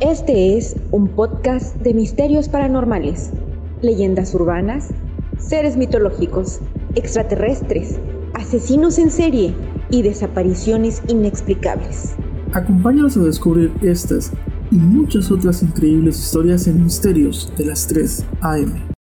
Este es un podcast de misterios paranormales, leyendas urbanas, seres mitológicos, extraterrestres, asesinos en serie y desapariciones inexplicables. Acompáñanos a descubrir estas y muchas otras increíbles historias en Misterios de las 3 AM.